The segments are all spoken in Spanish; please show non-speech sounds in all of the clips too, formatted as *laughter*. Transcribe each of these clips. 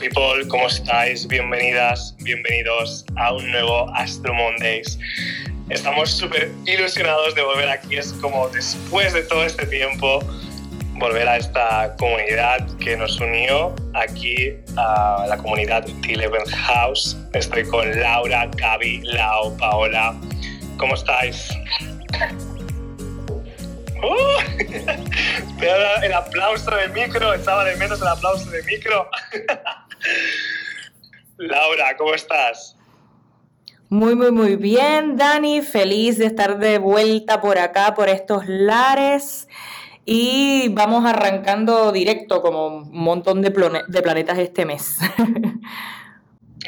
people, ¿cómo estáis? Bienvenidas, bienvenidos a un nuevo Astro Mondays. Estamos súper ilusionados de volver aquí, es como después de todo este tiempo volver a esta comunidad que nos unió aquí a la comunidad The Eleventh House. Estoy con Laura, Gaby, Lau, Paola. ¿Cómo estáis? *laughs* ¡Uh! *laughs* el aplauso de micro, estaba de menos el aplauso de micro. *laughs* Laura, ¿cómo estás? Muy, muy, muy bien, Dani. Feliz de estar de vuelta por acá, por estos lares. Y vamos arrancando directo como un montón de, de planetas este mes. *laughs*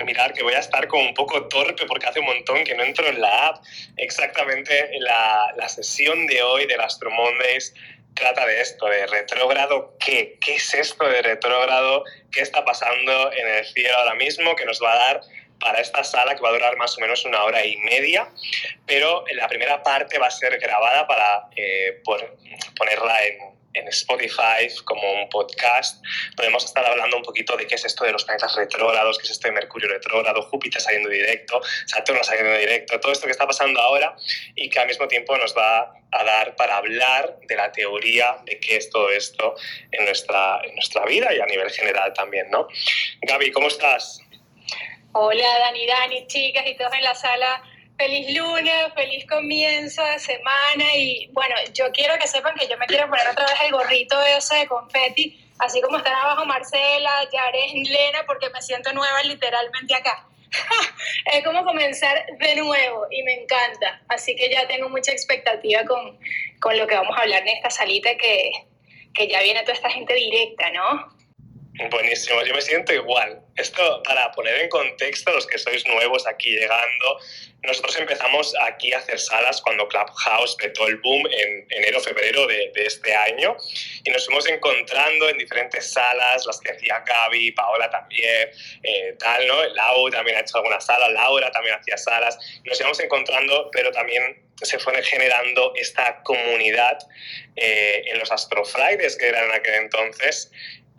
mirar que voy a estar como un poco torpe porque hace un montón que no entro en la app. Exactamente la, la sesión de hoy del Astro Mondays trata de esto, de retrógrado, ¿qué? ¿Qué es esto de retrógrado? ¿Qué está pasando en el cielo ahora mismo que nos va a dar para esta sala que va a durar más o menos una hora y media, pero la primera parte va a ser grabada para eh, por, ponerla en, en Spotify como un podcast. Podemos estar hablando un poquito de qué es esto de los planetas retrógrados, qué es esto de Mercurio retrógrado, Júpiter saliendo directo, Saturno saliendo directo, todo esto que está pasando ahora y que al mismo tiempo nos va a dar para hablar de la teoría de qué es todo esto en nuestra, en nuestra vida y a nivel general también, ¿no? Gaby, ¿cómo estás? Hola Dani, Dani, chicas y todos en la sala feliz lunes, feliz comienzo de semana y bueno, yo quiero que sepan que yo me quiero poner otra vez el gorrito ese de confeti, así como están abajo Marcela, Yaren, Lena, porque me siento nueva literalmente acá. *laughs* es como comenzar de nuevo y me encanta, así que ya tengo mucha expectativa con, con lo que vamos a hablar en esta salita que, que ya viene toda esta gente directa, ¿no? Buenísimo, yo me siento igual. Esto para poner en contexto los que sois nuevos aquí llegando, nosotros empezamos aquí a hacer salas cuando Clubhouse petó el boom en enero-febrero de, de, este año y nos fuimos encontrando en diferentes salas, las que hacía Gaby, Paola también, eh, tal, ¿no? Lau también ha hecho algunas salas, Laura también hacía salas, nos íbamos encontrando, pero también se fue generando esta comunidad eh, en los Astro Fridays que eran en aquel entonces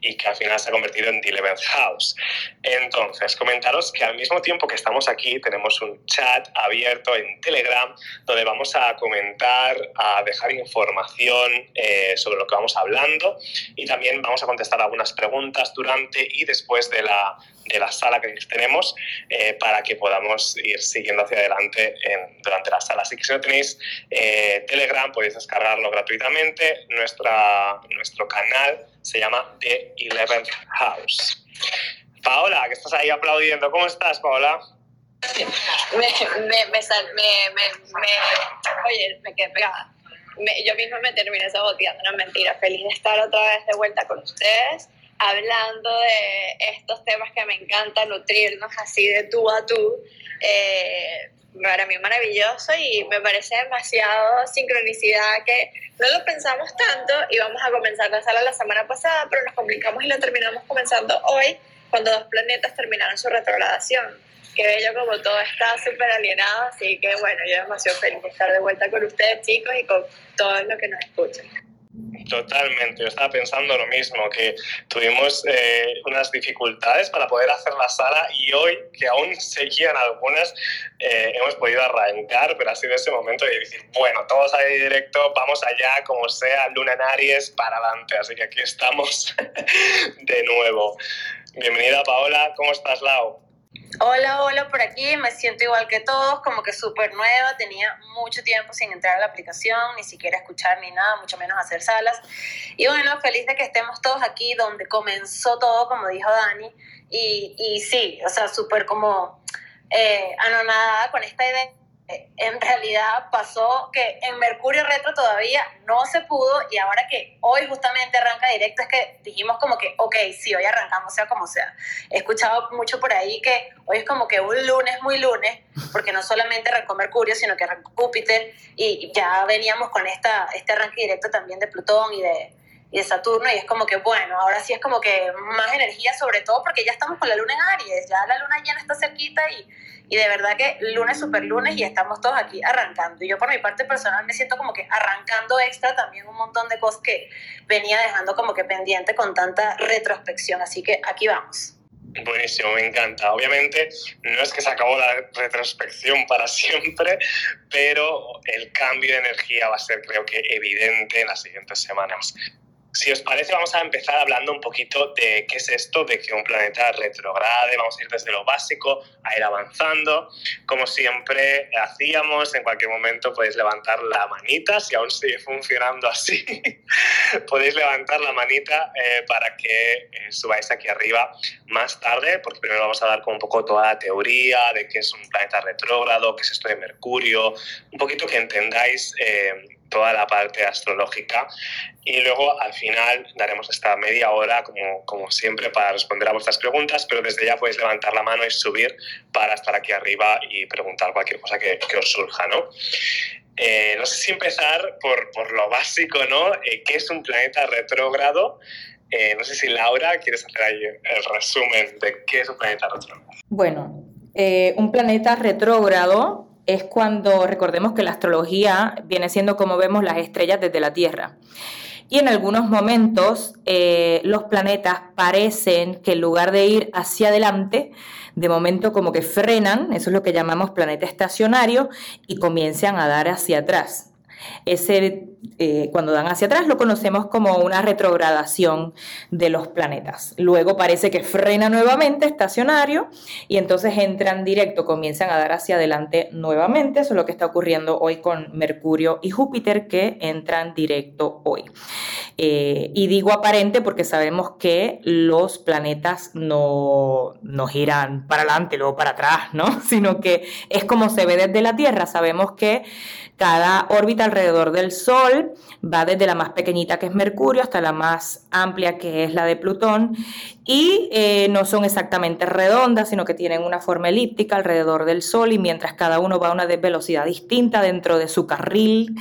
y que al final se ha convertido en The Eleventh House. Entonces, comentaros que al mismo tiempo que estamos aquí, tenemos un chat abierto en Telegram donde vamos a comentar, a dejar información eh, sobre lo que vamos hablando y también vamos a contestar algunas preguntas durante y después de la, de la sala que tenemos eh, para que podamos ir siguiendo hacia adelante durante la sala. Así que si no tenéis eh, Telegram podéis descargarlo gratuitamente. Nuestra, nuestro canal se llama The Eleventh House. Paola, que estás ahí aplaudiendo. ¿Cómo estás, Paola? *laughs* Me, me, me, oye, me quedé pegada. yo misma me terminé saboteando, no mentira. Feliz de estar otra vez de vuelta con ustedes, hablando de estos temas que me encanta nutrirnos así de tú a tú. Eh, para mí maravilloso y me parece demasiado sincronicidad que no lo pensamos tanto y vamos a comenzar la sala la semana pasada, pero nos complicamos y lo terminamos comenzando hoy cuando dos planetas terminaron su retrogradación. Qué bello como todo está súper alienado, así que bueno, yo demasiado feliz de estar de vuelta con ustedes chicos y con todos los que nos escuchan. Totalmente, yo estaba pensando lo mismo, que tuvimos eh, unas dificultades para poder hacer la sala y hoy, que aún seguían algunas, eh, hemos podido arrancar, pero ha sido ese momento de decir, bueno, todos ahí directo, vamos allá, como sea, Luna en Aries, para adelante. Así que aquí estamos *laughs* de nuevo. Bienvenida Paola, ¿cómo estás, Lau? Hola, hola, por aquí me siento igual que todos, como que súper nueva, tenía mucho tiempo sin entrar a la aplicación, ni siquiera escuchar ni nada, mucho menos hacer salas. Y bueno, feliz de que estemos todos aquí donde comenzó todo, como dijo Dani, y, y sí, o sea, súper como eh, anonadada con esta idea en realidad pasó que en Mercurio Retro todavía no se pudo y ahora que hoy justamente arranca directo es que dijimos como que, ok, sí, hoy arrancamos sea como sea. He escuchado mucho por ahí que hoy es como que un lunes muy lunes, porque no solamente arrancó Mercurio, sino que arrancó Júpiter y ya veníamos con esta, este arranque directo también de Plutón y de, y de Saturno y es como que, bueno, ahora sí es como que más energía sobre todo porque ya estamos con la luna en Aries, ya la luna llena está cerquita y y de verdad que lunes, super lunes y estamos todos aquí arrancando. Y yo por mi parte personal me siento como que arrancando extra también un montón de cosas que venía dejando como que pendiente con tanta retrospección. Así que aquí vamos. Buenísimo, me encanta. Obviamente no es que se acabó la retrospección para siempre, pero el cambio de energía va a ser creo que evidente en las siguientes semanas. Si os parece, vamos a empezar hablando un poquito de qué es esto de que un planeta retrograde. Vamos a ir desde lo básico a ir avanzando. Como siempre hacíamos, en cualquier momento podéis levantar la manita, si aún sigue funcionando así, *laughs* podéis levantar la manita eh, para que eh, subáis aquí arriba más tarde, porque primero vamos a dar como un poco toda la teoría de qué es un planeta retrógrado, qué es esto de Mercurio, un poquito que entendáis. Eh, toda la parte astrológica y luego al final daremos esta media hora como, como siempre para responder a vuestras preguntas, pero desde ya podéis levantar la mano y subir para estar aquí arriba y preguntar cualquier cosa que, que os surja, ¿no? Eh, no sé si empezar por, por lo básico, ¿no? Eh, ¿Qué es un planeta retrógrado? Eh, no sé si Laura quieres hacer ahí el resumen de qué es un planeta retrógrado. Bueno, un planeta retrógrado es cuando recordemos que la astrología viene siendo como vemos las estrellas desde la Tierra. Y en algunos momentos eh, los planetas parecen que en lugar de ir hacia adelante, de momento como que frenan, eso es lo que llamamos planeta estacionario, y comienzan a dar hacia atrás. Ese, eh, cuando dan hacia atrás lo conocemos como una retrogradación de los planetas. Luego parece que frena nuevamente estacionario y entonces entran directo, comienzan a dar hacia adelante nuevamente. Eso es lo que está ocurriendo hoy con Mercurio y Júpiter que entran directo hoy. Eh, y digo aparente porque sabemos que los planetas no, no giran para adelante, luego para atrás, ¿no? *laughs* Sino que es como se ve desde la Tierra. Sabemos que cada órbita alrededor del Sol va desde la más pequeñita que es Mercurio hasta la más amplia que es la de Plutón y eh, no son exactamente redondas, sino que tienen una forma elíptica alrededor del Sol y mientras cada uno va a una velocidad distinta dentro de su carril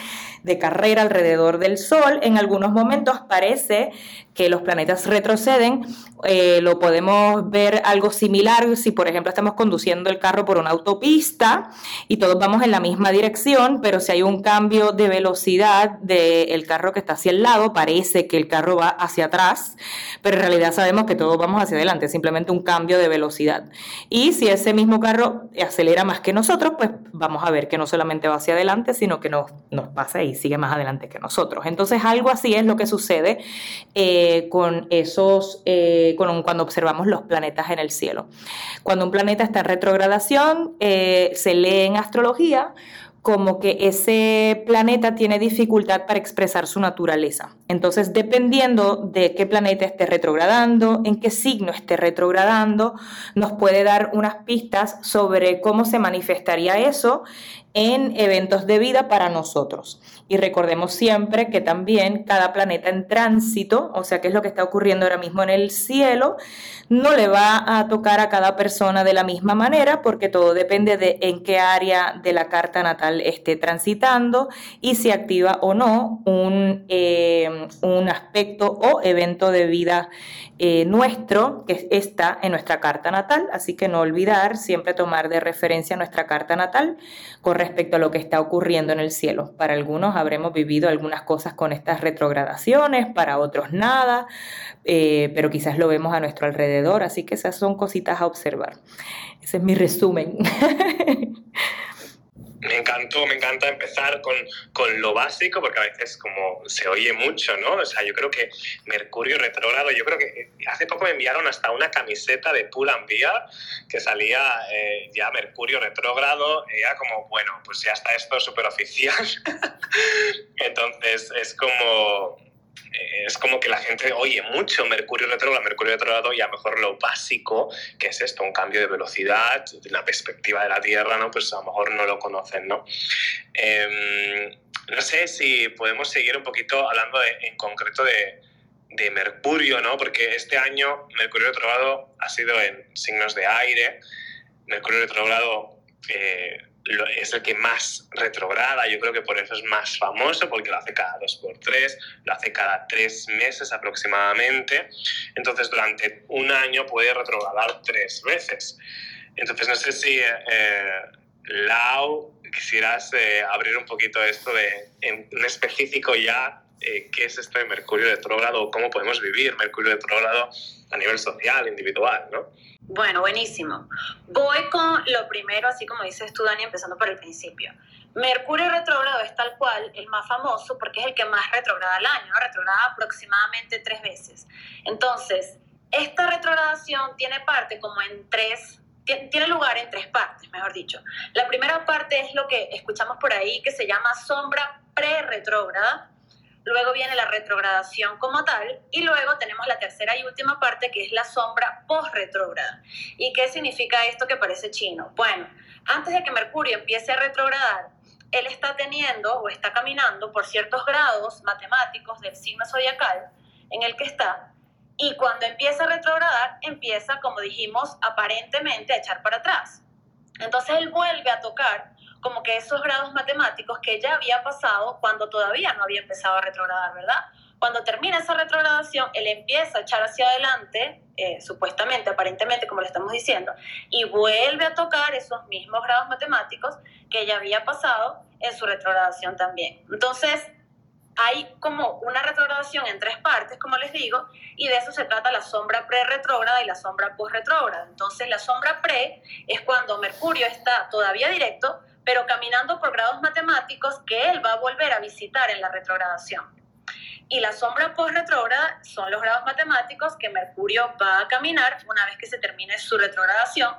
de carrera alrededor del Sol, en algunos momentos parece que los planetas retroceden. Eh, lo podemos ver algo similar si, por ejemplo, estamos conduciendo el carro por una autopista y todos vamos en la misma dirección, pero si hay un cambio de velocidad del carro que está hacia el lado, parece que el carro va hacia atrás, pero en realidad sabemos que vamos hacia adelante, simplemente un cambio de velocidad. Y si ese mismo carro acelera más que nosotros, pues vamos a ver que no solamente va hacia adelante, sino que nos, pasa y sigue más adelante que nosotros. Entonces, algo así es lo que sucede. Eh, con esos, eh, cuando observamos los planetas en el cielo. Cuando un planeta está en retrogradación, eh, se lee en astrología como que ese planeta tiene dificultad para expresar su naturaleza. Entonces, dependiendo de qué planeta esté retrogradando, en qué signo esté retrogradando, nos puede dar unas pistas sobre cómo se manifestaría eso en eventos de vida para nosotros. Y recordemos siempre que también cada planeta en tránsito, o sea, qué es lo que está ocurriendo ahora mismo en el cielo, no le va a tocar a cada persona de la misma manera porque todo depende de en qué área de la carta natal esté transitando y si activa o no un, eh, un aspecto o evento de vida eh, nuestro que está en nuestra carta natal. Así que no olvidar siempre tomar de referencia nuestra carta natal con respecto a lo que está ocurriendo en el cielo. Para algunos habremos vivido algunas cosas con estas retrogradaciones, para otros nada, eh, pero quizás lo vemos a nuestro alrededor, así que esas son cositas a observar. Ese es mi resumen. *laughs* me encantó, me encanta empezar con, con, lo básico, porque a veces como se oye mucho, ¿no? O sea, yo creo que Mercurio retrógrado, yo creo que hace poco me enviaron hasta una camiseta de Pull and Bear que salía eh, ya Mercurio retrógrado, era como, bueno, pues ya está esto súper oficial. *laughs* Entonces es como eh, es como que la gente oye mucho Mercurio retrógrado, Mercurio retrógrado y a lo mejor lo básico, que es esto, un cambio de velocidad, la perspectiva de la Tierra, ¿no? Pues a lo mejor no lo conocen, ¿no? Em, no sé si podemos seguir un poquito hablando en concreto de, de, Mercurio, ¿no? Porque este año Mercurio retrógrado ha sido en signos de aire, Mercurio retrógrado... Eh, es el que más retrograda, yo creo que por eso es más famoso, porque lo hace cada dos por tres, lo hace cada tres meses aproximadamente, entonces durante un año puede retrogradar tres veces. Entonces no sé si, eh, Lau, quisieras eh, abrir un poquito esto de, en, específico ya, eh, qué es esto de Mercurio retrógrado, cómo podemos vivir Mercurio retrógrado a nivel social, individual, ¿no? Bueno, buenísimo. Voy con lo primero, así como dices tú, Dani, empezando por el principio. Mercurio retrógrado es tal cual el más famoso porque es el que más retrograda al año, retrograda aproximadamente tres veces. Entonces, esta retrogradación tiene parte como en tres, tiene lugar en tres partes, mejor dicho. La primera parte es lo que escuchamos por ahí que se llama sombra pre-retrógrada, luego viene la retrogradación como tal y luego tenemos la tercera y última parte que es la sombra post-retrógrada. ¿Y qué significa esto que parece chino? Bueno, antes de que Mercurio empiece a retrogradar, él está teniendo o está caminando por ciertos grados matemáticos del signo zodiacal en el que está y cuando empieza a retrogradar empieza, como dijimos, aparentemente a echar para atrás. Entonces él vuelve a tocar como que esos grados matemáticos que ya había pasado cuando todavía no había empezado a retrogradar, ¿verdad? Cuando termina esa retrogradación, él empieza a echar hacia adelante, eh, supuestamente, aparentemente, como le estamos diciendo, y vuelve a tocar esos mismos grados matemáticos que ya había pasado en su retrogradación también. Entonces, hay como una retrogradación en tres partes, como les digo, y de eso se trata la sombra pre-retrógrada y la sombra post-retrógrada. Entonces, la sombra pre es cuando Mercurio está todavía directo, pero caminando por grados matemáticos que él va a volver a visitar en la retrogradación. Y la sombra post-retrógrada son los grados matemáticos que Mercurio va a caminar una vez que se termine su retrogradación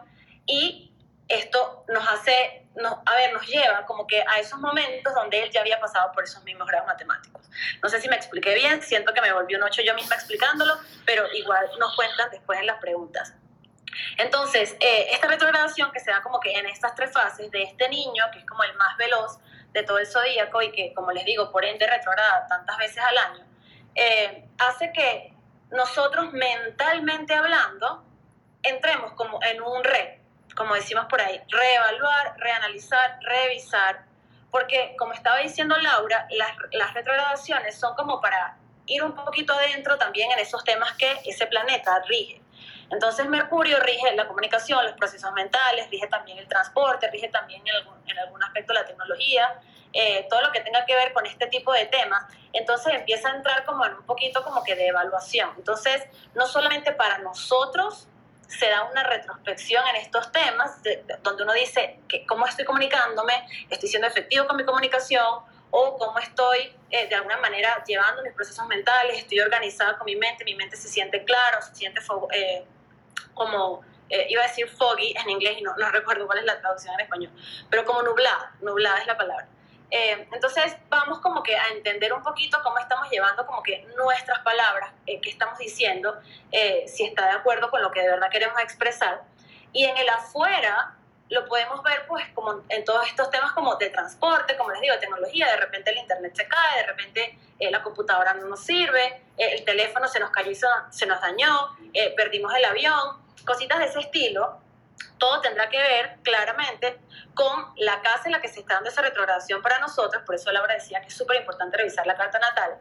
y esto nos hace, nos, a ver, nos lleva como que a esos momentos donde él ya había pasado por esos mismos grados matemáticos. No sé si me expliqué bien, siento que me volví un ocho yo misma explicándolo, pero igual nos cuentan después en las preguntas. Entonces, eh, esta retrogradación que se da como que en estas tres fases de este niño, que es como el más veloz de todo el zodíaco y que, como les digo, por ende retrograda tantas veces al año, eh, hace que nosotros mentalmente hablando entremos como en un re, como decimos por ahí, reevaluar, reanalizar, revisar, porque como estaba diciendo Laura, las, las retrogradaciones son como para ir un poquito adentro también en esos temas que ese planeta rige. Entonces Mercurio rige la comunicación, los procesos mentales, rige también el transporte, rige también en algún, en algún aspecto la tecnología, eh, todo lo que tenga que ver con este tipo de temas. Entonces empieza a entrar como en un poquito como que de evaluación. Entonces, no solamente para nosotros se da una retrospección en estos temas, donde uno dice que cómo estoy comunicándome, estoy siendo efectivo con mi comunicación, o cómo estoy eh, de alguna manera llevando mis procesos mentales, estoy organizada con mi mente, mi mente se siente claro, se siente eh, como, eh, iba a decir foggy en inglés y no, no recuerdo cuál es la traducción en español, pero como nublada, nublada es la palabra. entonces vamos como que a entender un poquito cómo estamos llevando como que nuestras palabras, que estamos diciendo, si está de acuerdo con lo que de verdad queremos expresar. Y en el afuera, lo podemos ver pues como en todos estos temas como de transporte, como les digo, tecnología, de repente el internet se cae, de repente eh, la computadora no nos sirve, eh, el teléfono se nos cayó y se, nos dañó, eh, perdimos el avión, cositas de ese estilo, todo tendrá que ver claramente con la casa en la que se está dando esa retrogradación para nosotros, por eso Laura decía que es súper importante revisar la carta natal,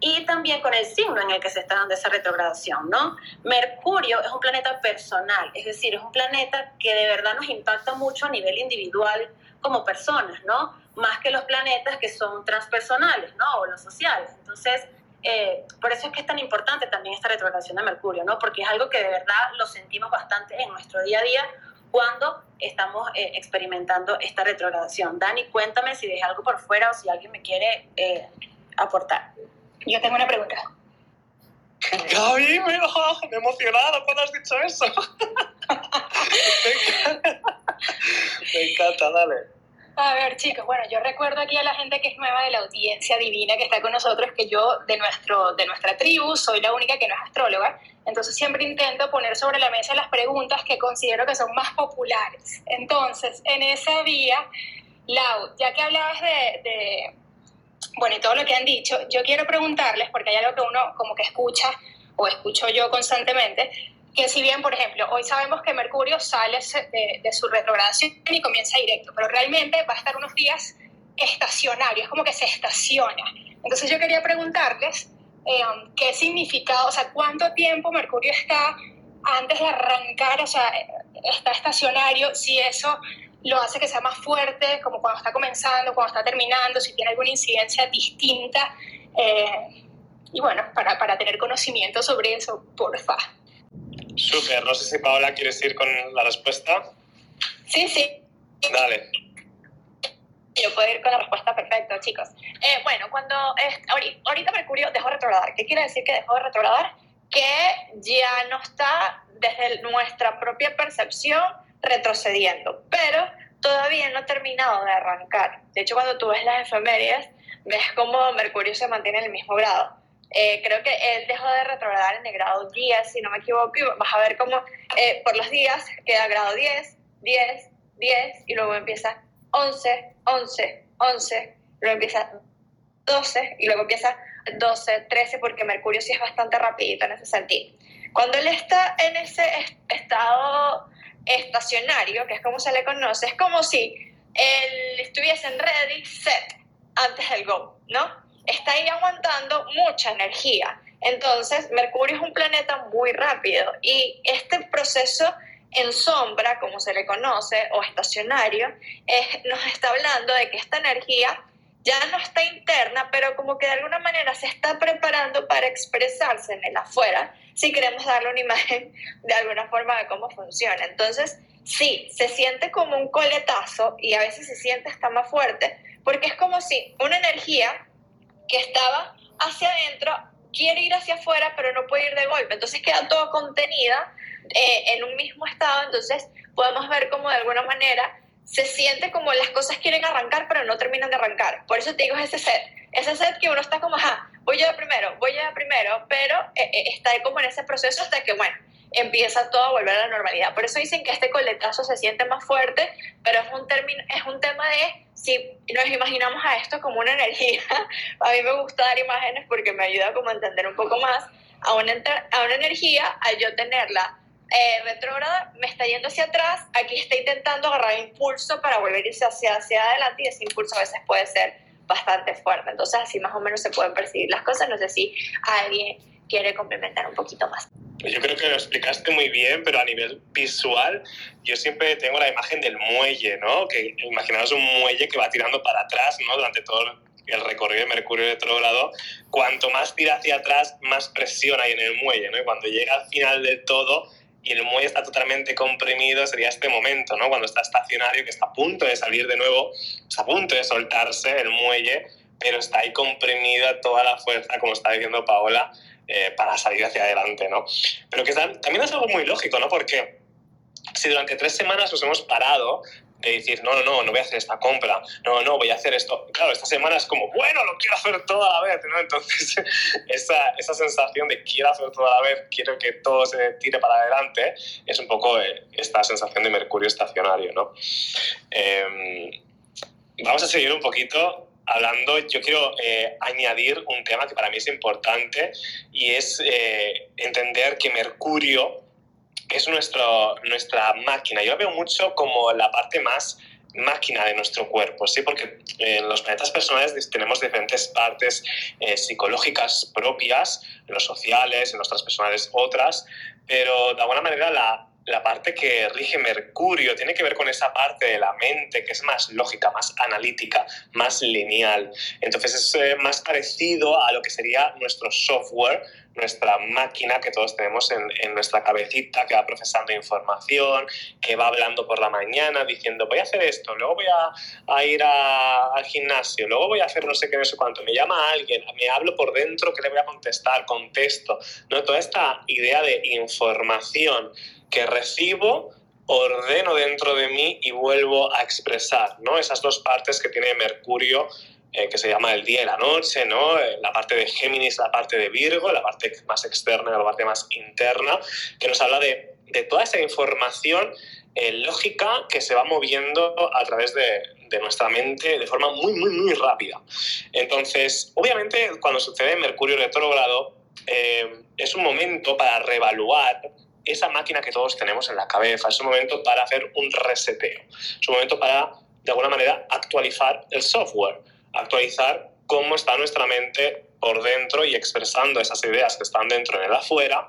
y también con el signo en el que se está dando esa retrogradación, ¿no? Mercurio es un planeta personal, es decir, es un planeta que de verdad nos impacta mucho a nivel individual como personas, ¿no? Más que los planetas que son transpersonales, ¿no? O los sociales. Entonces, eh, por eso es que es tan importante también esta retrogradación de Mercurio, ¿no? Porque es algo que de verdad lo sentimos bastante en nuestro día a día cuando estamos eh, experimentando esta retrogradación. Dani, cuéntame si dejas algo por fuera o si alguien me quiere eh, aportar. Yo tengo una pregunta. Gaby, me, oh, me he emocionado cuando has dicho eso. me, encanta, dale. A ver, chicos, bueno, yo recuerdo aquí a la gente que es nueva de la audiencia divina que está con nosotros, que yo de, nuestro, de nuestra tribu soy la única que no es astróloga, entonces siempre intento poner sobre la mesa las preguntas que considero que son más populares. Entonces, en esa vía, Lau, ya que hablabas de bueno, y todo lo que han dicho, yo quiero preguntarles, porque hay algo que uno como que escucha o escucho yo constantemente, que si bien, por ejemplo, hoy sabemos que Mercurio sale de, su retrogradación y comienza directo, pero realmente va a estar unos días estacionario, es como que se estaciona. Entonces yo quería preguntarles eh, qué significado, o sea, cuánto tiempo Mercurio está antes de arrancar, o sea, está estacionario, si eso lo hace que sea más fuerte, como cuando está comenzando, cuando está terminando, si tiene alguna incidencia distinta. Eh, y bueno, para, para, tener conocimiento sobre eso, porfa. Súper, no sé si Paola quieres ir con la respuesta. Sí, sí. Dale. Yo puedo ir con la respuesta perfecto, chicos. Eh, bueno, cuando ahorita Mercurio dejó de retrogradar, ¿qué quiere decir que dejó de retrogradar? Que ya no está desde nuestra propia percepción retrocediendo, pero todavía no ha terminado de arrancar. De hecho, cuando tú ves las efemérides, ves cómo Mercurio se mantiene en el mismo grado. Eh, creo que él dejó de retrogradar en el grado 10, si no me equivoco, y vas a ver cómo eh, por los días queda grado 10, 10, 10, y luego empieza 11, 11, 11, luego empieza 12, y luego empieza 12, 13, porque Mercurio sí es bastante rapidito en ese sentido. Cuando él está en ese estado estacionario, que es como se le conoce, es como si él estuviese en ready, set, antes del go, ¿no? Está ahí aguantando mucha energía. Entonces, Mercurio es un planeta muy rápido y este proceso en sombra, como se le conoce, o estacionario, nos está hablando de que esta energía ya no está interna, pero como que de alguna manera se está preparando para expresarse en el afuera, si queremos darle una *laughs* imagen de alguna forma de cómo funciona. Entonces, sí, se siente como un coletazo y a veces se siente hasta más fuerte, porque es como si una energía que estaba hacia adentro quiere ir hacia afuera, pero no puede ir de golpe. Entonces queda todo contenida eh, en un mismo estado. Entonces podemos ver cómo de alguna manera se siente como las cosas quieren arrancar, pero no terminan de arrancar. Por eso te digo, ese set. Ese set que uno está como, ajá, voy yo de primero, voy yo de primero, pero eh, eh, está como en ese proceso hasta que, bueno, empieza todo a volver a la normalidad. Por eso dicen que este coletazo se siente más fuerte, pero es un, término, es un tema de si nos imaginamos a esto como una energía. *laughs* a mí me gusta dar imágenes porque me ayuda como a entender un poco más a una, a una energía, al yo tenerla eh, retrógrada, me está yendo hacia atrás, aquí está intentando agarrar impulso para volver irse hacia, hacia adelante y ese impulso a veces puede ser bastante fuerte. Entonces así más o menos se pueden percibir las cosas. No sé si alguien quiere complementar un poquito más. Yo creo que lo explicaste muy bien, pero a nivel visual, yo siempre tengo la imagen del muelle, ¿no? Que imaginaos un muelle que va tirando para atrás, ¿no? Durante todo el recorrido de Mercurio retrógrado, cuanto más tira hacia atrás, más presión hay en el muelle, ¿no? Y cuando llega al final del todo, y el muelle está totalmente comprimido, sería este momento, ¿no? Cuando está estacionario, que está a punto de salir de nuevo, está a punto de soltarse el muelle, pero está ahí comprimido toda la fuerza, como está diciendo Paola, eh, para salir hacia adelante, ¿no? Pero que también es algo muy lógico, ¿no? Porque si durante tres semanas nos hemos parado de decir, no, no, no, no voy a hacer esta compra, no, no, voy a hacer esto. Claro, esta semana es como, bueno, lo quiero hacer todo a la vez, ¿no? Entonces, *laughs* esa, esa sensación de quiero hacer todo a la vez, quiero que todo se tire para adelante, es un poco eh, esta sensación de mercurio estacionario, ¿no? Em, vamos a seguir un poquito hablando, yo quiero eh, añadir un tema que para mí es importante y es eh, entender que Mercurio es nuestro, nuestra máquina. Yo la veo mucho como la parte más máquina de nuestro cuerpo, ¿sí? porque en los planetas personales tenemos diferentes partes eh, psicológicas propias, en los sociales, en nuestras personales otras, pero de alguna manera la, la parte que rige Mercurio tiene que ver con esa parte de la mente que es más lógica, más analítica, más lineal. Entonces es eh, más parecido a lo que sería nuestro software, nuestra máquina que todos tenemos en, nuestra cabecita, que va procesando información, que va hablando por la mañana diciendo voy a hacer esto, luego voy a, ir al gimnasio, luego voy a hacer no sé qué, no sé cuánto, me llama alguien, me hablo por dentro, ¿qué le voy a contestar? Contesto. ¿no? Toda esta idea de información que recibo, ordeno dentro de mí y vuelvo a expresar, ¿no? Esas dos partes que tiene Mercurio, eh, que se llama el día y la noche, ¿no? Eh, la parte de Géminis, la parte de Virgo, la parte más externa, la parte más interna, que nos habla de, de toda esa información eh, lógica que se va moviendo a través de, de, nuestra mente de forma muy, muy, muy rápida. Entonces, obviamente, cuando sucede Mercurio retrógrado, es un momento para reevaluar esa máquina que todos tenemos en la cabeza. Es un momento para hacer un reseteo. Es un momento para, de alguna manera, actualizar el software, actualizar cómo está nuestra mente por dentro y expresando esas ideas que están dentro en el afuera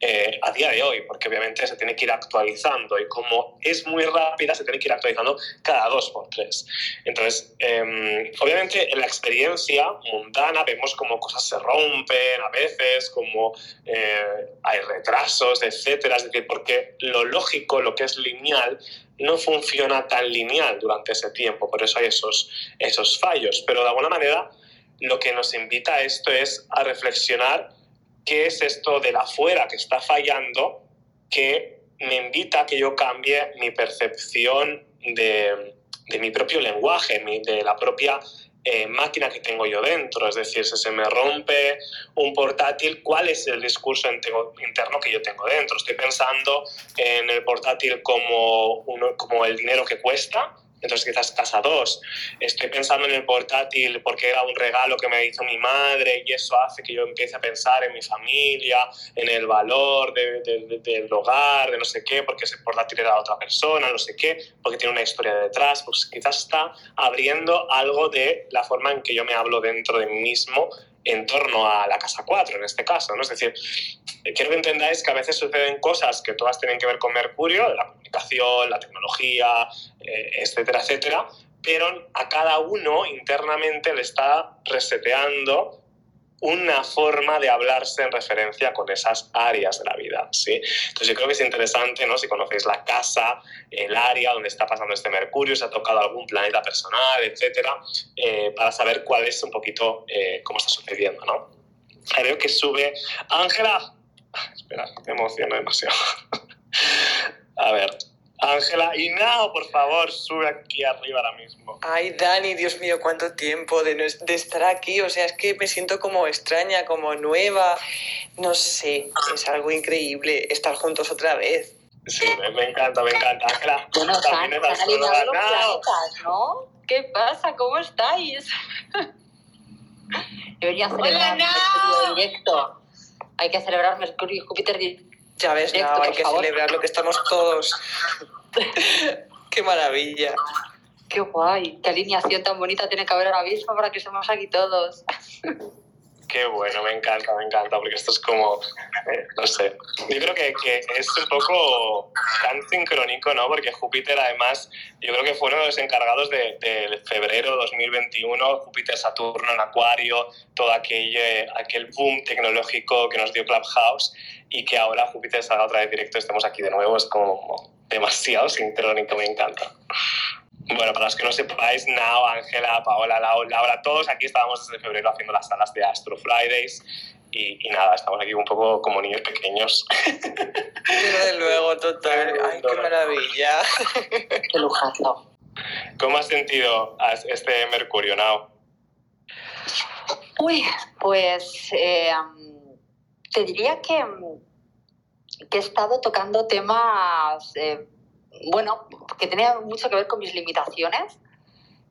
eh, a día de hoy, porque obviamente se tiene que ir actualizando y como es muy rápida, se tiene que ir actualizando cada dos por tres. Entonces, em, obviamente en la experiencia mundana vemos como cosas se rompen a veces, como eh, hay retrasos, etcétera, es decir, porque lo lógico, lo que es lineal, no funciona tan lineal durante ese tiempo, por eso hay esos, esos fallos, pero de alguna manera lo que nos invita a esto es a reflexionar qué es esto de la afuera que está fallando, que me invita a que yo cambie mi percepción de, de mi propio lenguaje, de la propia eh, máquina que tengo yo dentro. Es decir, si se me rompe un portátil, ¿cuál es el discurso interno que yo tengo dentro? Estoy pensando en el portátil como, uno, como el dinero que cuesta entonces quizás casa dos. Estoy pensando en el portátil porque era un regalo que me hizo mi madre y eso hace que yo empiece a pensar en mi familia, en el valor del hogar, de no sé qué, porque ese portátil era de otra persona, no sé qué, porque tiene una historia detrás. Pues quizás está abriendo algo de la forma en que yo me hablo dentro de mí mismo en torno a la casa 4 en este caso. ¿no? Es decir, quiero que entendáis que a veces suceden cosas que todas tienen que ver con Mercurio, la comunicación, la tecnología, eh, etcétera, etcétera, pero a cada uno internamente le está reseteando una forma de hablarse en referencia con esas áreas de la vida, ¿sí? Entonces yo creo que es interesante, ¿no? Si conocéis la casa, el área donde está pasando este Mercurio, si ha tocado algún planeta personal, etcétera, eh, para saber cuál es un poquito eh, cómo está sucediendo, ¿no? Creo que sube... Ángela, espera, me emociono demasiado. *laughs* A ver, Ángela, y Nao, por favor, sube aquí arriba ahora mismo. Ay, Dani, Dios mío, cuánto tiempo de, de estar aquí. O sea, es que me siento como extraña, como nueva. No sé, es algo increíble estar juntos otra vez. Sí, me, encanta, me encanta. Ángela, bueno, también alineado los planetas, ¿no? ¿Qué pasa? ¿Cómo estáis? Debería celebrar Mercurio directo. Hay que celebrar Mercurio y Júpiter directo ya ves, no, hay que celebrar lo que estamos todos. *laughs* Qué maravilla. Qué guay, qué alineación tan bonita tiene que haber ahora mismo para que estemos aquí todos. Qué bueno, me encanta, me encanta, porque esto es como, eh, no sé, yo creo que, que, es un poco tan sincrónico, ¿no? Porque Júpiter además, yo creo que fueron los encargados de, de febrero 2021, Júpiter-Saturno en Acuario, todo aquel, aquel boom tecnológico que nos dio Clubhouse y que ahora Júpiter salga otra vez directo, estemos aquí de nuevo, es como demasiado sincrónico, me encanta. Bueno, para los que no sepáis, Nao, Ángela, Paola, Laura, todos aquí estábamos desde febrero haciendo las salas de Astro Fridays y, nada, estamos aquí un poco como niños pequeños. Desde luego, total. *laughs* Ay, qué maravilla. Qué lujazo. ¿Cómo has sentido este Mercurio, Nao? Uy, pues eh, te diría que, que he estado tocando temas... Eh, bueno, que tenía mucho que ver con mis limitaciones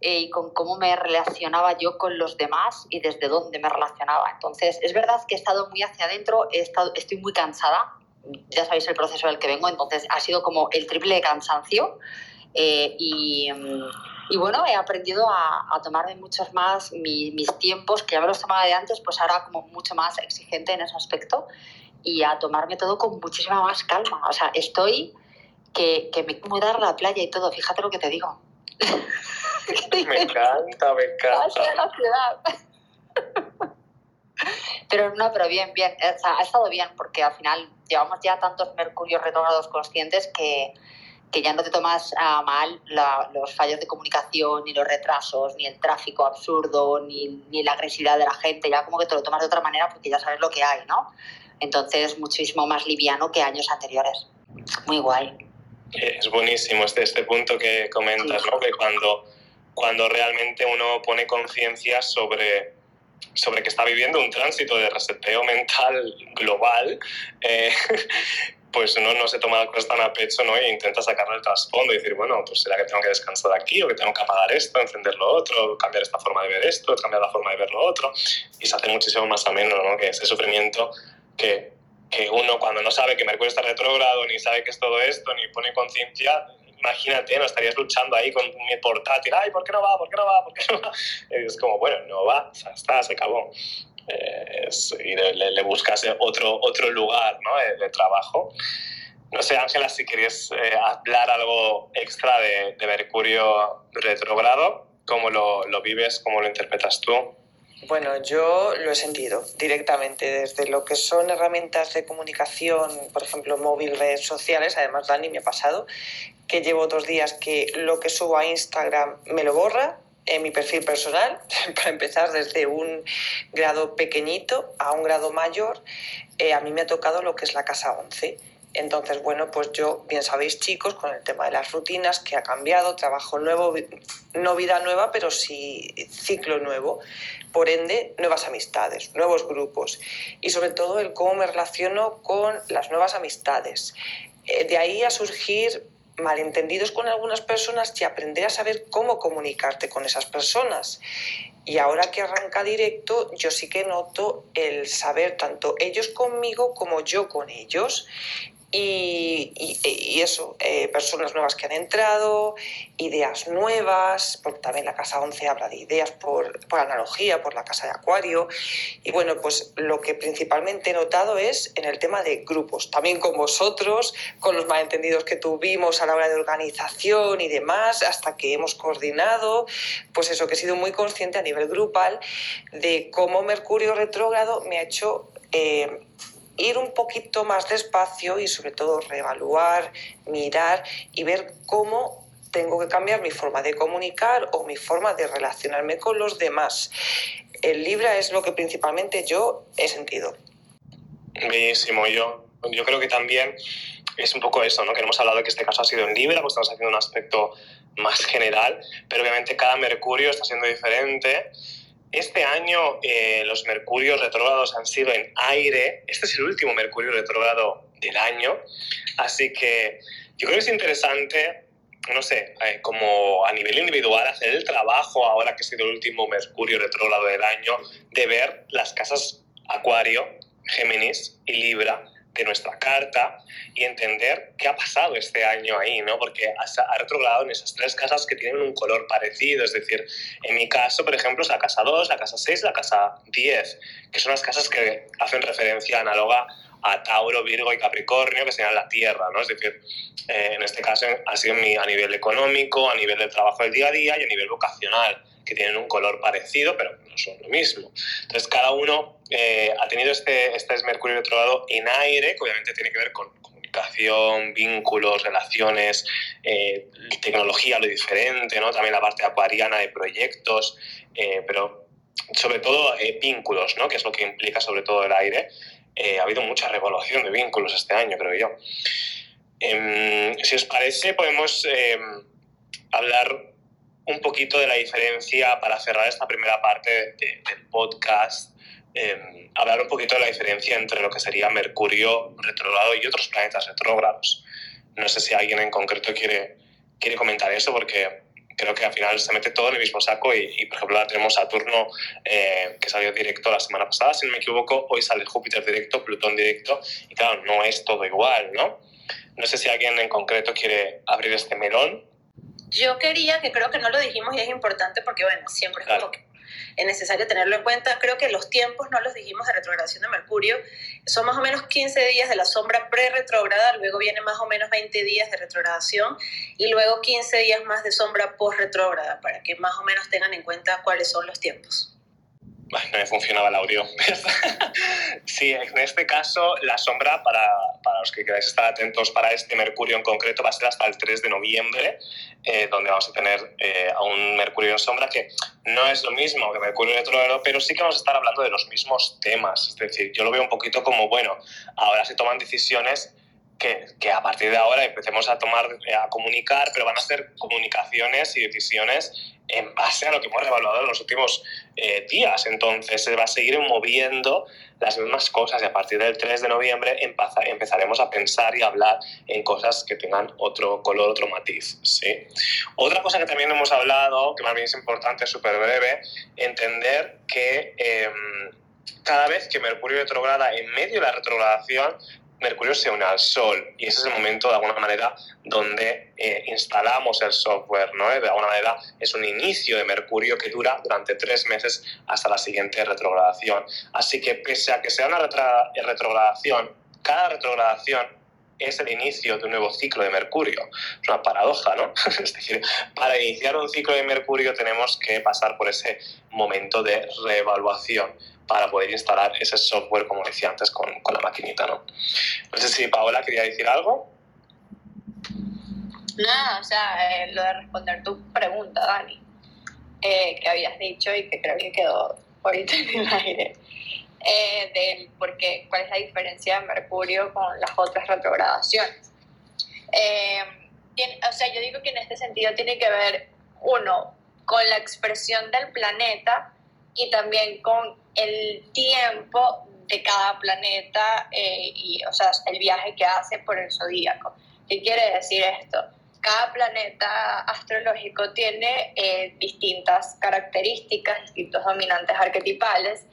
eh, y con cómo me relacionaba yo con los demás y desde dónde me relacionaba. Entonces, es verdad que he estado muy hacia adentro, he estado, estoy muy cansada, ya sabéis el proceso del que vengo, entonces ha sido como el triple de cansancio eh, y, y, bueno, he aprendido a, a tomarme muchos más mis tiempos, que ya me los tomaba de antes, pues ahora como mucho más exigente en ese aspecto y a tomarme todo con muchísima más calma. O sea, estoy que, que me quiero dar a la playa y todo, fíjate lo que te digo. me encanta, me encanta. *laughs* Pero no, pero bien, bien, ha estado bien porque al final llevamos ya tantos mercurios retornados conscientes que, que ya no te tomas a mal los fallos de comunicación, ni los retrasos, ni el tráfico absurdo, ni, ni, la agresividad de la gente, ya como que te lo tomas de otra manera porque ya sabes lo que hay, ¿no? Entonces, muchísimo más liviano que años anteriores. Muy guay. Es buenísimo este, este punto que comentas, ¿no? Que cuando, cuando realmente uno pone conciencia sobre, sobre que está viviendo un tránsito de reseteo mental global, eh, *laughs* pues uno no se toma las cosas tan a pecho ¿no? e intenta sacarle el trasfondo y decir, bueno, pues será que tengo que descansar aquí o que tengo que apagar esto, encender lo otro, cambiar esta forma de ver esto, cambiar la forma de ver lo otro. Y se hace muchísimo más ameno ¿no? que ese sufrimiento que que uno cuando no sabe que Mercurio está retrógrado, ni sabe que es todo esto, ni pone conciencia, imagínate, no estarías luchando ahí con mi portátil, ay, ¿por qué no va? ¿Por qué no va? ¿Por qué no va? *laughs* Y es como, bueno, no va, sea, está, se acabó. Eh, y le, buscas otro, otro lugar ¿no? de, trabajo. No sé, Ángela, si querías eh, hablar algo extra de, de Mercurio retrogrado, ¿cómo lo, lo vives, cómo lo interpretas tú? Bueno, yo lo he sentido directamente desde lo que son herramientas de comunicación, por ejemplo, móvil, redes sociales. Además, Dani me ha pasado que llevo dos días que lo que subo a Instagram me lo borra en mi perfil personal, *laughs* para empezar desde un grado pequeñito a un grado mayor. Eh, a mí me ha tocado lo que es la casa 11 entonces, bueno, pues yo, bien sabéis chicos, con el tema de las rutinas, que ha cambiado, trabajo nuevo, no vida nueva, pero sí ciclo nuevo. Por ende, nuevas amistades, nuevos grupos y sobre todo el cómo me relaciono con las nuevas amistades. Eh, de ahí a surgir malentendidos con algunas personas y aprender a saber cómo comunicarte con esas personas. Y ahora que arranca directo, yo sí que noto el saber tanto ellos conmigo como yo con ellos y, eso, eh, personas nuevas que han entrado, ideas nuevas, porque también la casa 11 habla de ideas por, por, analogía, por la casa de Acuario. Y bueno, pues lo que principalmente he notado es en el tema de grupos, también con vosotros, con los malentendidos que tuvimos a la hora de organización y demás, hasta que hemos coordinado, pues eso, que he sido muy consciente a nivel grupal de cómo Mercurio retrógrado me ha hecho... Eh, ir un poquito más despacio y sobre todo reevaluar, mirar y ver cómo tengo que cambiar mi forma de comunicar o mi forma de relacionarme con los demás. El Libra es lo que principalmente yo he sentido. Bellísimo, yo, yo creo que también es un poco eso, ¿no? Que hemos hablado que este caso ha sido en Libra, pues estamos haciendo un aspecto más general, pero obviamente cada Mercurio está siendo diferente este año eh, los mercurios retrógrados han sido en aire. Este es el último mercurio retrógrado del año. Así que yo creo que es interesante, no sé, eh, como a nivel individual, hacer el trabajo ahora que ha sido el último mercurio retrógrado del año, de ver las casas Acuario, Géminis y Libra de nuestra carta y entender qué ha pasado este año ahí, ¿no? Porque ha retrogradado en esas tres casas que tienen un color parecido, es decir, en mi caso, por ejemplo, es la casa 2, la casa 6, la casa 10, que son las casas que hacen referencia análoga a Tauro, Virgo y Capricornio, que serían la Tierra, ¿no? Es decir, eh, en este caso ha sido a nivel económico, a nivel del trabajo del día a día eh, ha tenido este, este Mercurio retrógrado en aire, que obviamente tiene que ver con comunicación, vínculos, relaciones, eh, tecnología, lo diferente, ¿no? también la parte acuariana de proyectos, eh, pero sobre todo vínculos, ¿no? que es lo que implica sobre todo el aire. ha habido mucha revolución de vínculos este año, creo yo. Em, si os parece, podemos em, hablar un poquito de la diferencia para cerrar esta primera parte del podcast, em, hablar un poquito de la diferencia entre lo que sería Mercurio retrógrado y otros planetas retrógrados. No sé si alguien en concreto quiere, quiere comentar eso porque creo que al final se mete todo en el mismo saco y, por ejemplo ahora tenemos Saturno eh, que salió directo la semana pasada, si no me equivoco, hoy sale Júpiter directo, Plutón directo y claro, no es todo igual, ¿no? No sé si alguien en concreto quiere abrir este melón yo quería, que creo que no lo dijimos y es importante porque, bueno, siempre es como que es necesario tenerlo en cuenta. Creo que los tiempos no los dijimos de retrogradación de Mercurio. Son más o menos 15 días de la sombra pre-retrograda, luego viene más o menos 20 días de retrogradación y luego 15 días más de sombra post-retrógrada para que más o menos tengan en cuenta cuáles son los tiempos no me funcionaba el audio. *laughs* sí, en este caso, la sombra, para, para, los que queráis estar atentos para este Mercurio en concreto, va a ser hasta el 3 de noviembre, eh, donde vamos a tener eh, a un Mercurio en sombra que no es lo mismo que Mercurio retrógrado, pero sí que vamos a estar hablando de los mismos temas. Es decir, yo lo veo un poquito como, bueno, ahora se toman decisiones que, que, a partir de ahora empecemos a tomar, a comunicar, pero van a ser comunicaciones y decisiones en base a lo que hemos revaluado en los últimos eh, días. Entonces se va a seguir moviendo las mismas cosas y a partir del 3 de noviembre empezaremos a pensar y a hablar en cosas que tengan otro color, otro matiz. ¿sí? Otra cosa que también hemos hablado, que más bien es importante, súper breve, entender que em, cada vez que Mercurio retrograda en medio de la retrogradación, Mercurio se une al Sol y ese es el momento de alguna manera donde eh, instalamos el software, ¿no? De alguna manera es un inicio de Mercurio que dura durante tres meses hasta la siguiente retrogradación. Así que pese a que sea una retrogradación, cada retrogradación es el inicio de un nuevo ciclo de Mercurio. Es una paradoja, ¿no? *laughs* es decir, para iniciar un ciclo de Mercurio tenemos que pasar por ese momento de reevaluación para poder instalar ese software, como decía antes, con, con la maquinita, ¿no? No sé si Paola quería decir algo. Nada, o sea, eh, lo de responder tu pregunta, Dani, eh, que habías dicho y que creo que quedó ahorita *laughs* en el aire, eh, del por qué, cuál es la diferencia de Mercurio con las otras retrogradaciones. o sea, yo digo que en este sentido tiene que ver, uno, con la expresión del planeta y también con el tiempo de cada planeta eh, y, o sea, el viaje que hace por el zodíaco. ¿Qué quiere decir esto? Cada planeta astrológico tiene eh, distintas características, distintos dominantes arquetipales.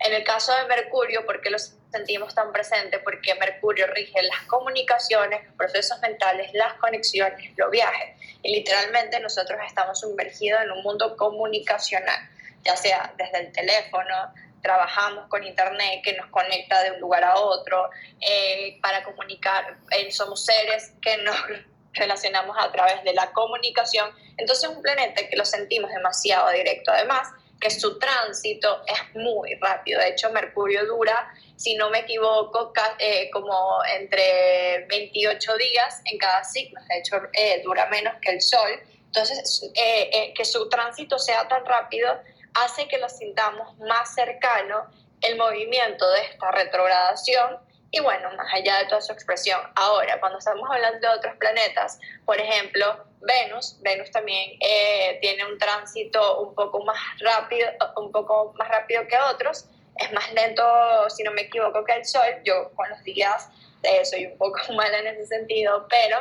En el caso de Mercurio, ¿por qué lo sentimos tan presente? Porque Mercurio rige las comunicaciones, los procesos mentales, las conexiones, los viajes. Y literalmente nosotros estamos sumergidos en un mundo comunicacional, ya sea desde el teléfono, trabajamos con Internet que nos conecta de un lugar a otro, eh, para comunicar, eh, somos seres que nos *laughs* relacionamos a través de la comunicación. Entonces un planeta que lo sentimos demasiado directo. Además, que su tránsito es muy rápido. De hecho, Mercurio dura, si no me equivoco, eh, como entre 28 días en cada signo. De hecho, dura menos que el Sol. Entonces, que su tránsito sea tan rápido hace que lo sintamos más cercano el movimiento de esta retrogradación y bueno, más allá de toda su expresión. Ahora, cuando estamos hablando de otros planetas, por ejemplo, Venus, Venus también eh, tiene un tránsito un poco más rápido, un poco más rápido que otros, es más lento, si no me equivoco, que el Sol. Yo con los días eh, soy un poco *laughs* mala en ese sentido, pero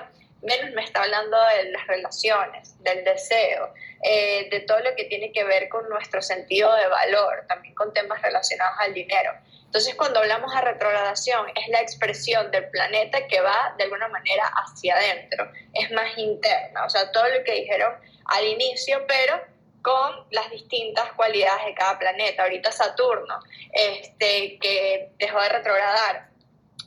Venus me está hablando de las relaciones, del deseo, eh, de todo lo que tiene que ver con nuestro sentido de valor, también con temas relacionados al dinero. Entonces, cuando hablamos de retrogradación, es la expresión del planeta que va de alguna manera hacia adentro, es más interna, o sea, todo lo que dijeron al inicio, pero con las distintas cualidades de cada planeta. Ahorita Saturno, este, que dejó de retrogradar,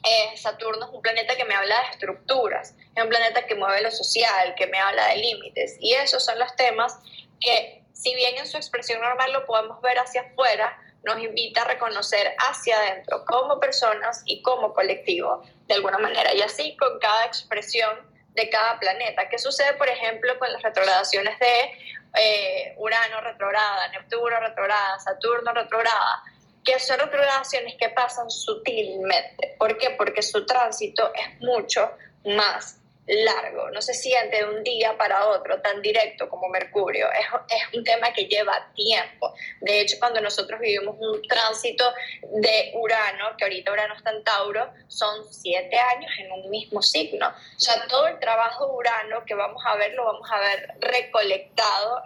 eh, Saturno es un planeta que me habla de estructuras, es un planeta que mueve lo social, que me habla de límites. Y esos son los temas que, si bien en su expresión normal lo podemos ver hacia afuera, nos invita a reconocer hacia adentro como personas y como colectivo, de alguna manera. Y así con cada expresión de cada planeta. ¿Qué sucede, por ejemplo, con las retrogradaciones de eh, Urano retrograda, Neptuno retrograda, Saturno retrograda? Que son retrogradaciones que pasan sutilmente. ¿Por qué? Porque su tránsito es mucho más largo, no se siente de un día para otro tan directo como Mercurio, es, es, un tema que lleva tiempo. De hecho, cuando nosotros vivimos un tránsito de Urano, que ahorita Urano está en Tauro, son siete años en un mismo signo. O sea, todo el trabajo de Urano que vamos a ver, lo vamos a ver recolectado,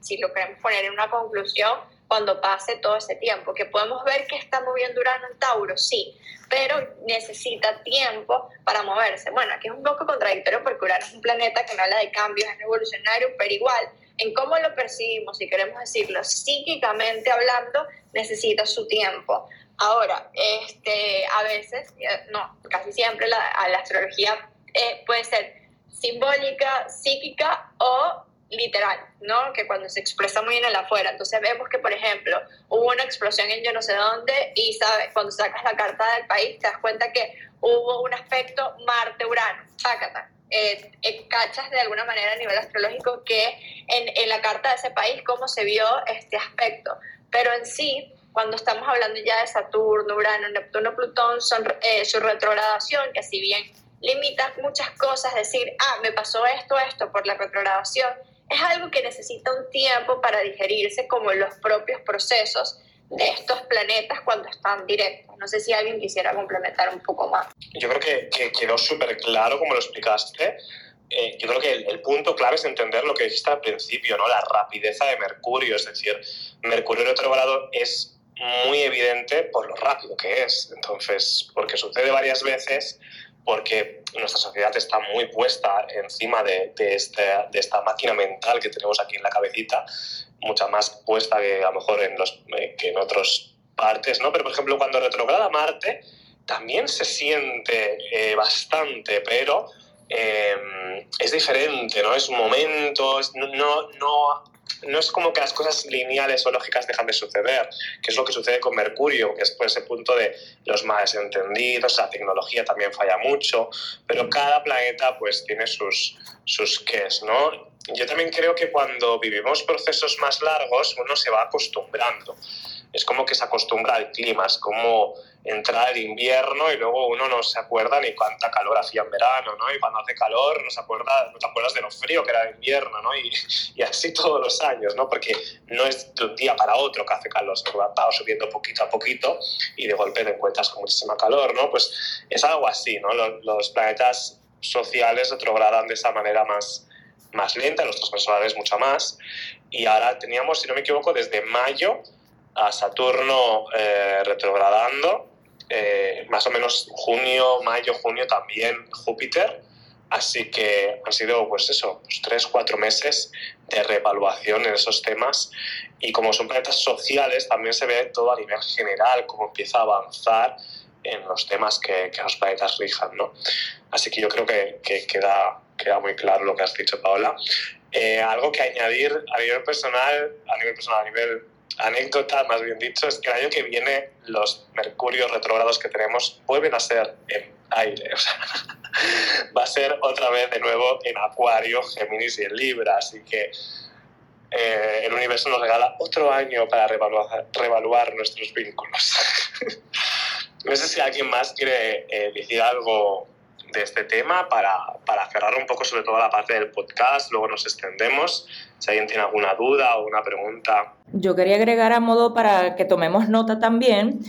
si lo queremos poner en una conclusión, cuando pase todo ese tiempo, que podemos ver que está moviendo Urano en Tauro, sí, pero necesita tiempo para moverse. Bueno, aquí es un poco contradictorio porque Urano es un planeta que no habla de cambios, es revolucionario, pero igual, en cómo lo percibimos, si queremos decirlo psíquicamente hablando, necesita su tiempo. Ahora, este, a veces, eh, no, casi siempre la, la astrología eh, puede ser simbólica, psíquica o literal, ¿no? Que cuando se expresa muy en el afuera. Entonces vemos que, por ejemplo, hubo una explosión en yo no sé dónde y ¿sabes? cuando sacas la carta del país te das cuenta que hubo un aspecto Marte-Urano, sácata. Eh, eh, cachas de alguna manera a nivel astrológico que en, en, la carta de ese país cómo se vio este aspecto. Pero en sí, cuando estamos hablando ya de Saturno, Urano, Neptuno, Plutón, son eh, su retrogradación, que si bien limita muchas cosas, decir, ah, me pasó esto, esto por la retrogradación, es algo que necesita un tiempo para digerirse como los propios procesos de estos planetas cuando están directos. No sé si alguien quisiera complementar un poco más. Yo creo que, que quedó súper claro como lo explicaste. Eh, yo creo que el, punto clave es entender lo que dijiste al principio, ¿no? la rapidez de Mercurio. Es decir, Mercurio retrogrado es muy evidente por lo rápido que es. Entonces, porque sucede varias veces, porque nuestra sociedad está muy puesta encima de, de, este, de, esta máquina mental que tenemos aquí en la cabecita, mucha más puesta que a lo mejor en, los, eh, que en otras partes, ¿no? Pero, por ejemplo, cuando retrograda Marte, también se siente eh, bastante, pero eh, es diferente, ¿no? Es un momento, no, no, no es como que las cosas lineales o lógicas dejan de suceder, que es lo que sucede con Mercurio, que es por ese punto de los más entendidos, la tecnología también falla mucho, pero cada planeta pues tiene sus, sus qués, ¿no? Yo también creo que cuando vivimos procesos más largos uno se va acostumbrando es como que se acostumbra al clima, es como entrar el invierno y luego uno no se acuerda ni cuánta calor hacía en verano, ¿no? Y cuando hace calor no, se acuerda, no te acuerdas de lo frío que era el invierno, ¿no? Y, *laughs* y, así todos los años, ¿no? Porque no es de un día para otro que hace calor, se va subiendo poquito a poquito y de golpe te encuentras con muchísima calor, ¿no? Pues es algo así, ¿no? Los, los planetas sociales retrogradan de esa manera más, más lenta, los transversales mucho más. Y ahora teníamos, si no me equivoco, desde mayo a Saturno eh, retrogradando, eh, más o menos junio, mayo, junio también Júpiter. Así que han sido, pues eso, pues tres, cuatro meses de reevaluación en esos temas. Y como son planetas sociales, también se ve todo a nivel general, cómo empieza a avanzar en los temas que, que los planetas rijan, ¿no? Así que yo creo que, que queda, queda muy claro lo que has dicho, Paola. Eh, algo que añadir a nivel personal, a nivel personal, a nivel anécdota, más bien dicho, es que el año que viene los mercurios retrógrados que tenemos vuelven a ser en aire. *laughs* Va a ser otra vez de nuevo en Acuario, Géminis y en Libra. Así que eh, el universo nos regala otro año para revaluar, revaluar nuestros vínculos. *laughs* no sé si alguien más quiere eh, decir algo de este tema para, para, cerrar un poco sobre todo la parte del podcast, luego nos extendemos. Si alguien tiene alguna duda o una pregunta. Yo quería agregar a modo para que tomemos nota también,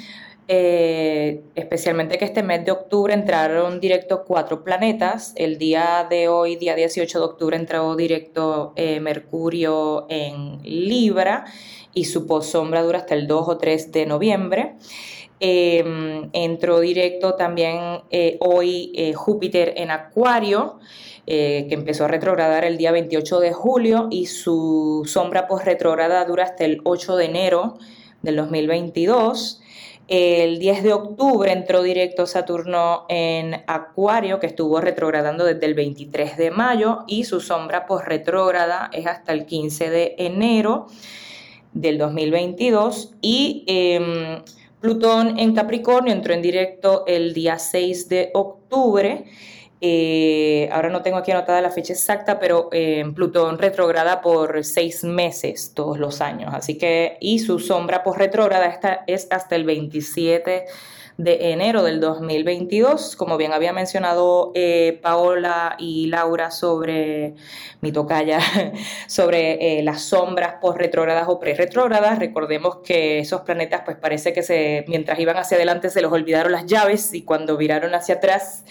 eh, especialmente que este mes de octubre entraron directo cuatro planetas. El día de hoy, día 18 de octubre, entró directo eh, Mercurio en Libra y su sombra dura hasta el 2 o 3 de noviembre. Em, entró directo también eh, hoy eh, Júpiter en Acuario, eh, que empezó a retrogradar el día 28 de julio y su sombra post retrograda dura hasta el 8 de enero del 2022. El 10 de octubre entró directo Saturno en Acuario, que estuvo retrogradando desde el 23 de mayo, y su sombra post retrógrada es hasta el 15 de enero del 2022. Y em, Plutón en Capricornio entró en directo el día 6 de octubre. Eh, ahora no tengo aquí anotada la fecha exacta, pero eh, Plutón retrograda por seis meses todos los años. Así que, y su sombra por retrógrada es hasta el 27 de enero del 2022. Como bien había mencionado eh, Paola y Laura sobre mi tocaya, *laughs* sobre eh, las sombras post-retrógradas o pre-retrógradas, recordemos que esos planetas pues parece que se, mientras iban hacia adelante se los olvidaron las llaves y cuando viraron hacia atrás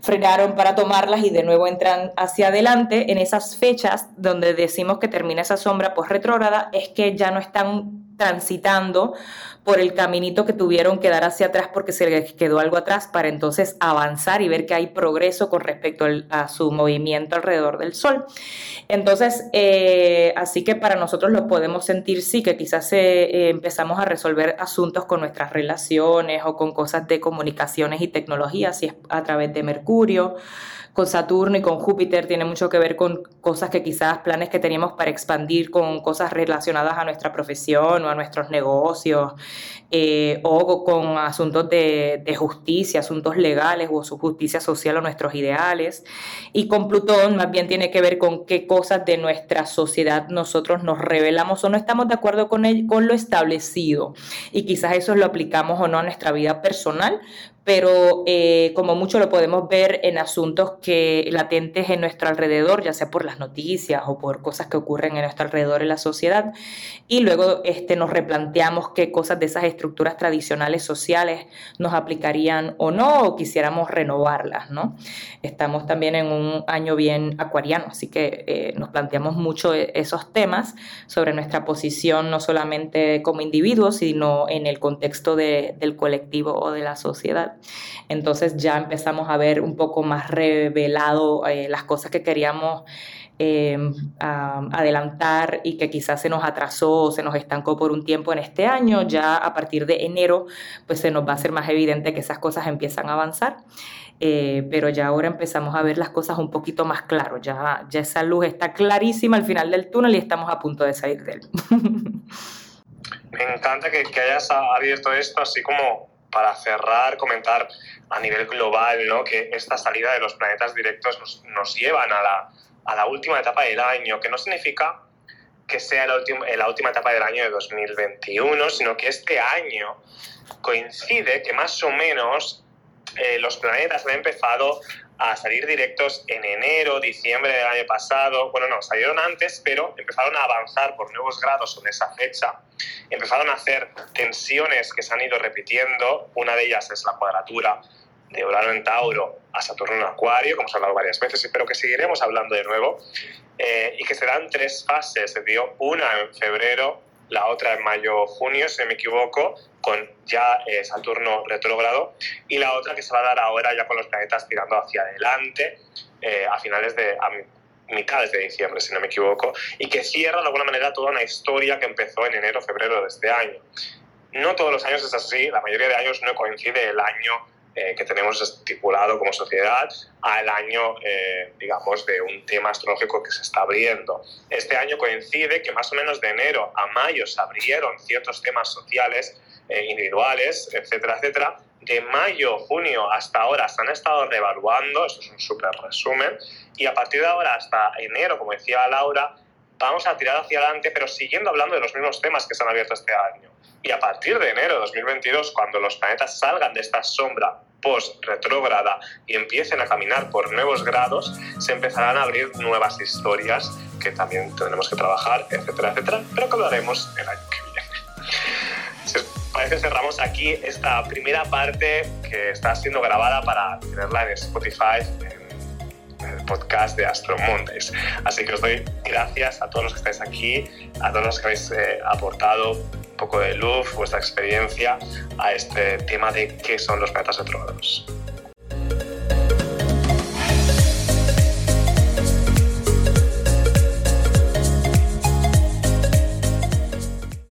frenaron para tomarlas y de nuevo entran hacia adelante. En esas fechas donde decimos que termina esa sombra post-retrógrada es que ya no están transitando por el caminito que tuvieron que dar hacia atrás porque se les quedó algo atrás para entonces avanzar y ver que hay progreso con respecto a su movimiento alrededor del Sol. Entonces, eh, así que para nosotros lo podemos sentir, sí, que quizás eh, empezamos a resolver asuntos con nuestras relaciones o con cosas de comunicaciones y tecnología, si es a través de Mercurio con Saturno y con Júpiter tiene mucho que ver con cosas que quizás planes que teníamos para expandir con cosas relacionadas a nuestra profesión o a nuestros negocios eh, o con asuntos de, justicia, asuntos legales o su justicia social o nuestros ideales. Y con Plutón más bien tiene que ver con qué cosas de nuestra sociedad nosotros nos revelamos o no estamos de acuerdo con, con lo establecido. Y quizás eso lo aplicamos o no a nuestra vida personal, pero eh, como mucho lo podemos ver en asuntos que latentes en nuestro alrededor, ya sea por las noticias o por cosas que ocurren en nuestro alrededor en la sociedad, y luego este, nos replanteamos qué cosas de esas estructuras tradicionales sociales nos aplicarían o no, o quisiéramos renovarlas, ¿no? Estamos también en un año bien acuariano, así que eh, nos planteamos mucho e, esos temas sobre nuestra posición, no solamente como individuos, sino en el contexto del colectivo o de la sociedad. Entonces ya empezamos a ver un poco más revelado eh, las cosas que queríamos Em, adelantar y que quizás se nos atrasó o se nos estancó por un tiempo en este año, ya a partir de enero pues se nos va a hacer más evidente que esas cosas empiezan a avanzar. Eh, pero ya ahora empezamos a ver las cosas un poquito más claro, ya, ya esa luz está clarísima al final del túnel y estamos a punto de salir de él. *laughs* Me encanta que hayas abierto esto así como para cerrar, comentar a nivel global, ¿no? que esta salida de los planetas directos nos, llevan a la, a la última etapa del año, que no significa que sea la, la última etapa del año de 2021, sino que este año coincide que más o menos eh, los planetas han empezado a salir directos en enero, diciembre del año pasado. Bueno, no, salieron antes, pero empezaron a avanzar por nuevos grados en esa fecha. Empezaron a hacer tensiones que se han ido repitiendo. Una de ellas es la cuadratura de Urano en Tauro a Saturno en Acuario, como hemos hablado varias veces, pero que seguiremos hablando de nuevo, eh, y que serán tres fases. Se dio una en febrero, la otra en mayo-junio, si no me equivoco, con ya eh, Saturno retrógrado, y la otra que se va a dar ahora ya con los planetas tirando hacia adelante eh, a finales de... A mitades de diciembre, si no me equivoco, y que cierra de alguna manera toda una historia que empezó en enero, febrero de este año. No todos los años es así, la mayoría de años no coincide el año eh, que tenemos estipulado como sociedad al año, eh, digamos, de un tema astrológico que se está abriendo. Este año coincide que más o menos de enero a mayo se abrieron ciertos temas sociales eh, individuales, etcétera, etcétera. De mayo, junio hasta ahora se han estado revaluando, esto es un súper resumen, y a partir de ahora hasta enero, como decía Laura, vamos a tirar hacia adelante, pero siguiendo hablando de los mismos temas que se han abierto este año. Y a partir de enero de 2022, cuando los planetas salgan de esta sombra post-retrógrada y empiecen a caminar por nuevos grados, se empezarán a abrir nuevas historias que también tendremos que trabajar, etcétera, etcétera, pero que lo haremos el año que viene. Parece, cerramos aquí esta primera parte que está siendo grabada para tenerla en Spotify, en el podcast de Astro Mondays. Así que os doy gracias a todos los que estáis aquí, a todos los que habéis eh, aportado poco de luz, vuestra experiencia a este tema de qué son los planetas retrógrados.